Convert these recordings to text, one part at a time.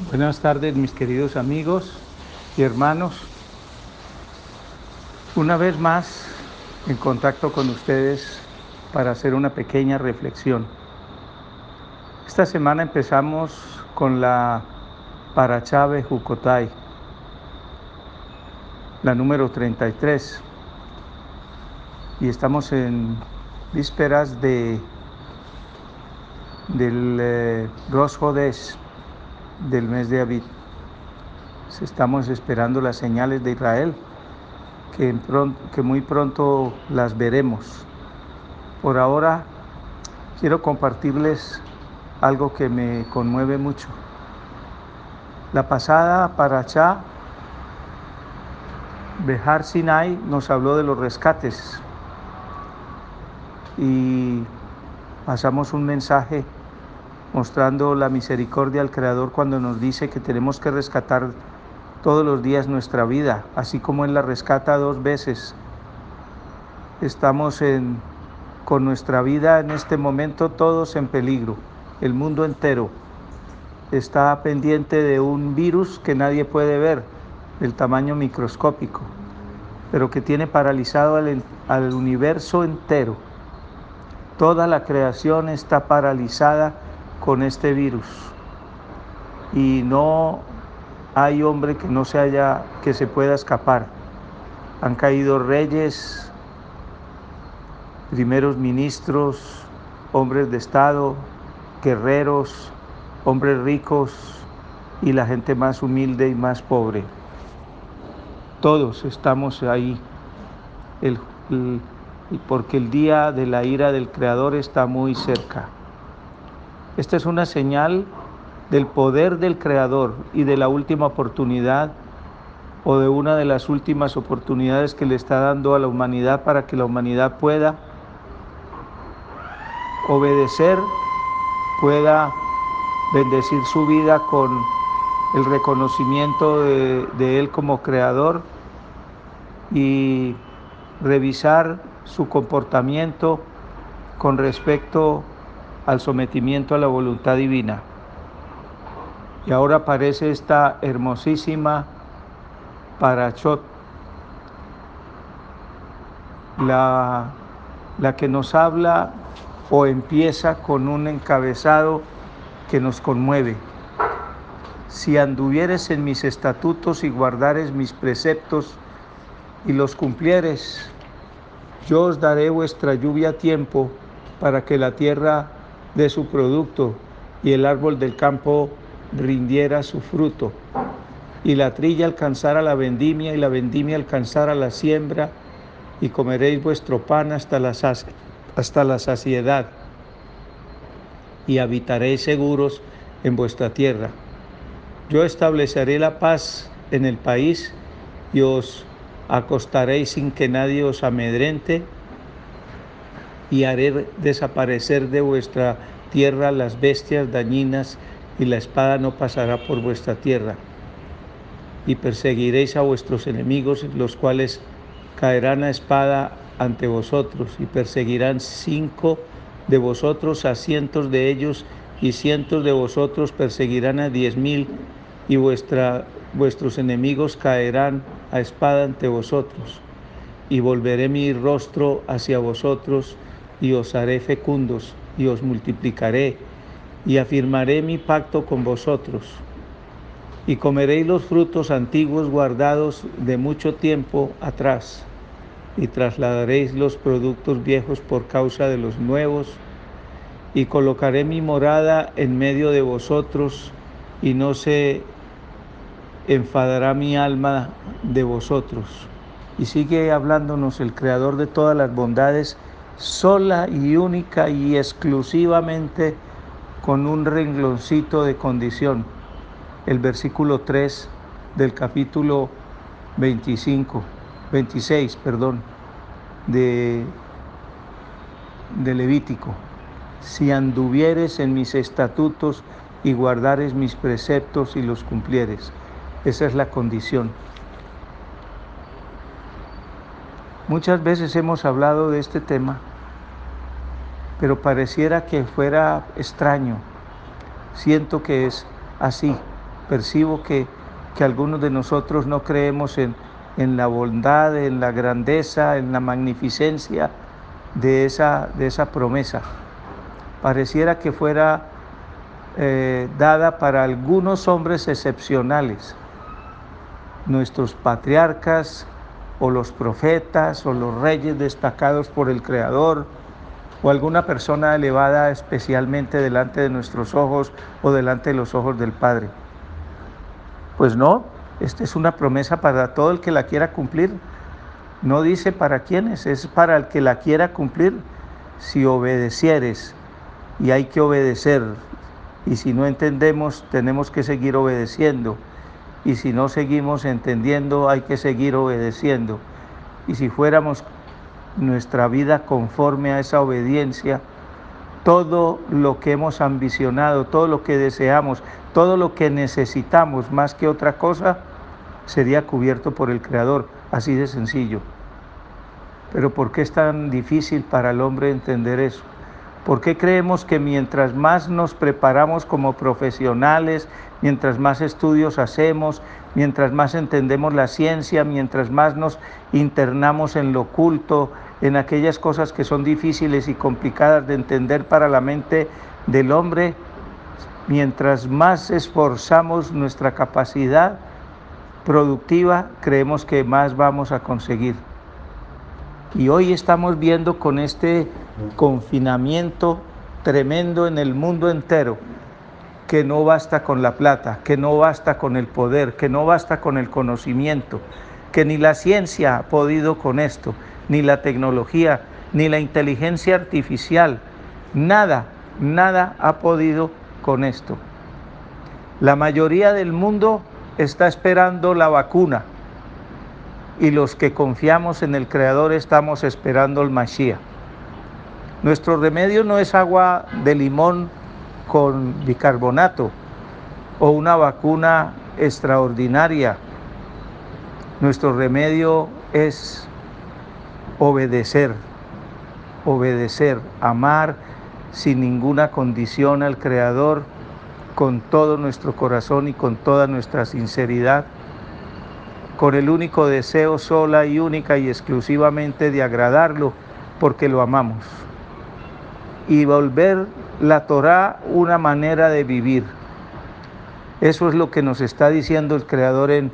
Buenas tardes mis queridos amigos y hermanos. Una vez más en contacto con ustedes para hacer una pequeña reflexión. Esta semana empezamos con la Parachave Jucotay, la número 33. Y estamos en vísperas de del eh, Rosh del mes de Abid. Estamos esperando las señales de Israel, que, que muy pronto las veremos. Por ahora quiero compartirles algo que me conmueve mucho. La pasada Parachá, Behar Sinai nos habló de los rescates y pasamos un mensaje mostrando la misericordia al Creador cuando nos dice que tenemos que rescatar todos los días nuestra vida, así como Él la rescata dos veces. Estamos en, con nuestra vida en este momento todos en peligro, el mundo entero está pendiente de un virus que nadie puede ver, del tamaño microscópico, pero que tiene paralizado al, al universo entero. Toda la creación está paralizada con este virus y no hay hombre que no se haya que se pueda escapar. Han caído reyes, primeros ministros, hombres de estado, guerreros, hombres ricos y la gente más humilde y más pobre. Todos estamos ahí, porque el día de la ira del Creador está muy cerca. Esta es una señal del poder del Creador y de la última oportunidad o de una de las últimas oportunidades que le está dando a la humanidad para que la humanidad pueda obedecer, pueda bendecir su vida con el reconocimiento de, Él como Creador y revisar su comportamiento con respecto al sometimiento a la voluntad divina. Y ahora aparece esta hermosísima Parachot, la, la que nos habla o empieza con un encabezado que nos conmueve. Si anduvieres en mis estatutos y guardares mis preceptos y los cumplieres, yo os daré vuestra lluvia a tiempo para que la tierra de su producto y el árbol del campo rindiera su fruto, y la trilla alcanzara la vendimia y la vendimia alcanzara la siembra, y comeréis vuestro pan hasta la, hasta la saciedad, y habitaréis seguros en vuestra tierra. Yo estableceré la paz en el país y os acostaréis sin que nadie os amedrente y haré desaparecer de vuestra tierra las bestias dañinas y la espada no pasará por vuestra tierra. Y perseguiréis a vuestros enemigos, los cuales caerán a espada ante vosotros, y perseguirán cinco de vosotros a cientos de ellos, y cientos de vosotros perseguirán a diez mil, y vuestra, vuestros enemigos caerán a espada ante vosotros. Y volveré mi rostro hacia vosotros, y os haré fecundos y os multiplicaré y afirmaré mi pacto con vosotros. Y comeréis los frutos antiguos guardados de mucho tiempo atrás y trasladaréis los productos viejos por causa de los nuevos y colocaré mi morada en medio de vosotros y no se enfadará mi alma de vosotros. Y sigue hablándonos el creador de todas las bondades sola y única y exclusivamente con un rengloncito de condición. El versículo 3 del capítulo 25, 26, perdón, de, de Levítico. Si anduvieres en mis estatutos y guardares mis preceptos y los cumplieres. Esa es la condición. Muchas veces hemos hablado de este tema, pero pareciera que fuera extraño. Siento que es así. percibo que, que algunos de nosotros no creemos en, en la bondad, en la grandeza, en la magnificencia de esa, de esa promesa. Pareciera que fuera eh, dada para algunos hombres excepcionales, nuestros patriarcas o los profetas o los reyes destacados por el Creador o alguna persona elevada especialmente delante de nuestros ojos o delante de los ojos del Padre. Pues no, esta es una promesa para todo el que la quiera cumplir. No dice para quiénes, es para el que la quiera cumplir. Si obedecieres, y hay que obedecer, y si no entendemos, tenemos que seguir obedeciendo. Y si no seguimos entendiendo, hay que seguir obedeciendo. Y si fuéramos nuestra vida conforme a esa obediencia, todo lo que hemos ambicionado, todo lo que deseamos, todo lo que necesitamos más que otra cosa, sería cubierto por el Creador, así de sencillo. Pero ¿por qué es tan difícil para el hombre entender eso? ¿Por qué creemos que mientras más nos preparamos como profesionales, mientras más estudios hacemos, mientras más entendemos la ciencia, mientras más nos internamos en lo oculto, en aquellas cosas que son difíciles y complicadas de entender para la mente del hombre, mientras más esforzamos nuestra capacidad productiva, creemos que más vamos a conseguir. Y hoy estamos viendo con este confinamiento tremendo en el mundo entero, que no basta con la plata, que no basta con el poder, que no basta con el conocimiento, que ni la ciencia ha podido con esto, ni la tecnología, ni la inteligencia artificial, nada, nada ha podido con esto. La mayoría del mundo está esperando la vacuna y los que confiamos en el Creador estamos esperando el Mashiach. Nuestro remedio no es agua de limón con bicarbonato o una vacuna extraordinaria. Nuestro remedio es obedecer, obedecer, amar sin ninguna condición al Creador con todo nuestro corazón y con toda nuestra sinceridad, con el único deseo sola y única y exclusivamente de agradarlo porque lo amamos y volver la Torá una manera de vivir. Eso es lo que nos está diciendo el Creador en,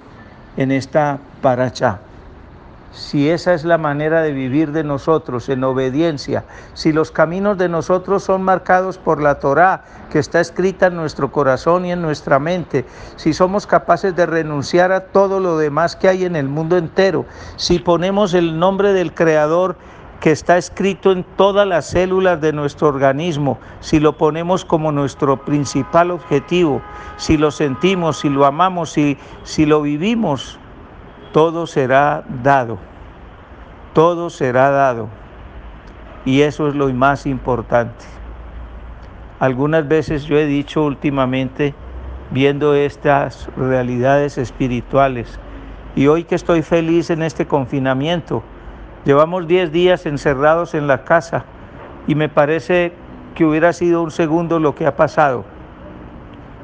en esta paracha. Si esa es la manera de vivir de nosotros, en obediencia, si los caminos de nosotros son marcados por la Torá que está escrita en nuestro corazón y en nuestra mente, si somos capaces de renunciar a todo lo demás que hay en el mundo entero, si ponemos el nombre del Creador que está escrito en todas las células de nuestro organismo, si lo ponemos como nuestro principal objetivo, si lo sentimos, si lo amamos, si, si lo vivimos, todo será dado, todo será dado. Y eso es lo más importante. Algunas veces yo he dicho últimamente, viendo estas realidades espirituales, y hoy que estoy feliz en este confinamiento, Llevamos 10 días encerrados en la casa y me parece que hubiera sido un segundo lo que ha pasado.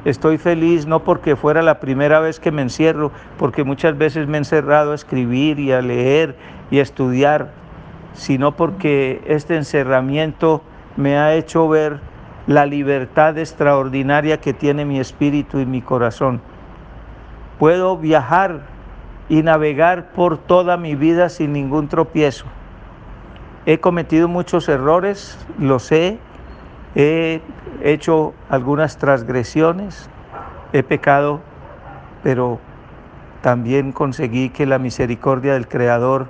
Estoy feliz no porque fuera la primera vez que me encierro, porque muchas veces me he encerrado a escribir y a leer y a estudiar, sino porque este encerramiento me ha hecho ver la libertad extraordinaria que tiene mi espíritu y mi corazón. Puedo viajar y navegar por toda mi vida sin ningún tropiezo. He cometido muchos errores, lo sé, he hecho algunas transgresiones, he pecado, pero también conseguí que la misericordia del Creador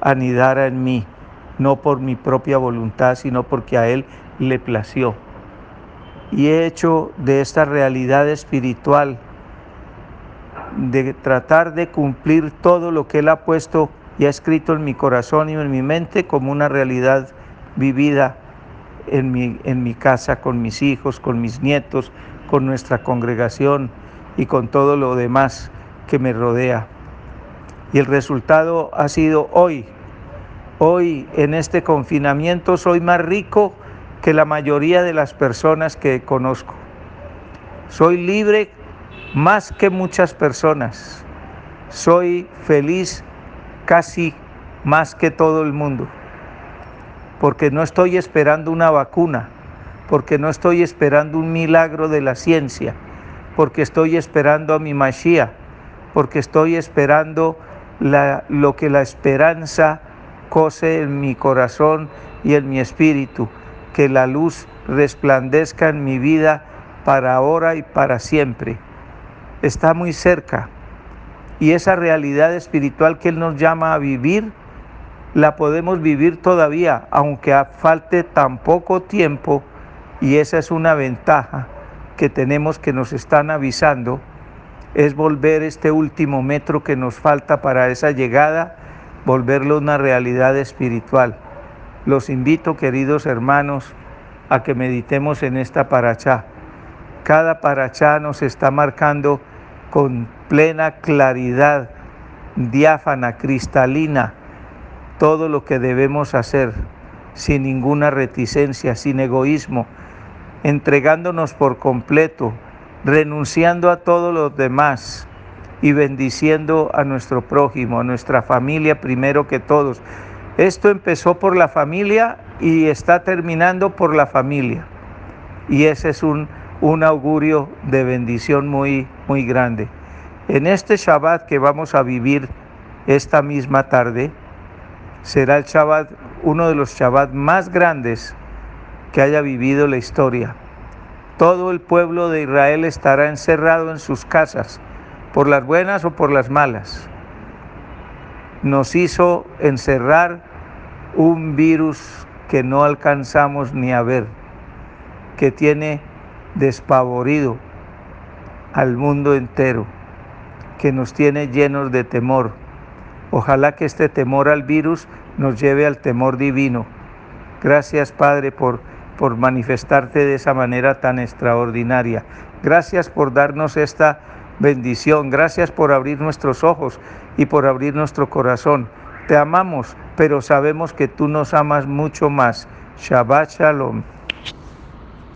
anidara en mí, no por mi propia voluntad, sino porque a Él le plació. Y he hecho de esta realidad espiritual de tratar de cumplir todo lo que Él ha puesto y ha escrito en mi corazón y en mi mente como una realidad vivida en mi, en mi casa, con mis hijos, con mis nietos, con nuestra congregación y con todo lo demás que me rodea. Y el resultado ha sido hoy, hoy en este confinamiento soy más rico que la mayoría de las personas que conozco. Soy libre más que muchas personas. Soy feliz casi más que todo el mundo, porque no estoy esperando una vacuna, porque no estoy esperando un milagro de la ciencia, porque estoy esperando a mi Mashiach, porque estoy esperando lo que la esperanza cose en mi corazón y en mi espíritu, que la luz resplandezca en mi vida para ahora y para siempre. Está muy cerca. Y esa realidad espiritual que Él nos llama a vivir, la podemos vivir todavía, aunque falte tan poco tiempo, y esa es una ventaja que tenemos que nos están avisando, es volver este último metro que nos falta para esa llegada, volverlo una realidad espiritual. Los invito, queridos hermanos, a que meditemos en esta paracha. Cada paracha nos está marcando con plena claridad, diáfana, cristalina, todo lo que debemos hacer, sin ninguna reticencia, sin egoísmo, entregándonos por completo, renunciando a todos los demás y bendiciendo a nuestro prójimo, a nuestra familia primero que todos. Esto empezó por la familia y está terminando por la familia. Y ese es un, un augurio de bendición muy, muy grande. En este Shabbat que vamos a vivir esta misma tarde, será el Shabbat, uno de los Shabbat más grandes que haya vivido la historia. Todo el pueblo de Israel estará encerrado en sus casas, por las buenas o por las malas. Nos hizo encerrar un virus que no alcanzamos ni a ver, que tiene despavorido al mundo entero, que nos tiene llenos de temor. Ojalá que este temor al virus nos lleve al temor divino. Gracias Padre por por manifestarte de esa manera tan extraordinaria. Gracias por darnos esta bendición. Gracias por abrir nuestros ojos y por abrir nuestro corazón. Te amamos, pero sabemos que tú nos amas mucho más. Shabbat Shalom.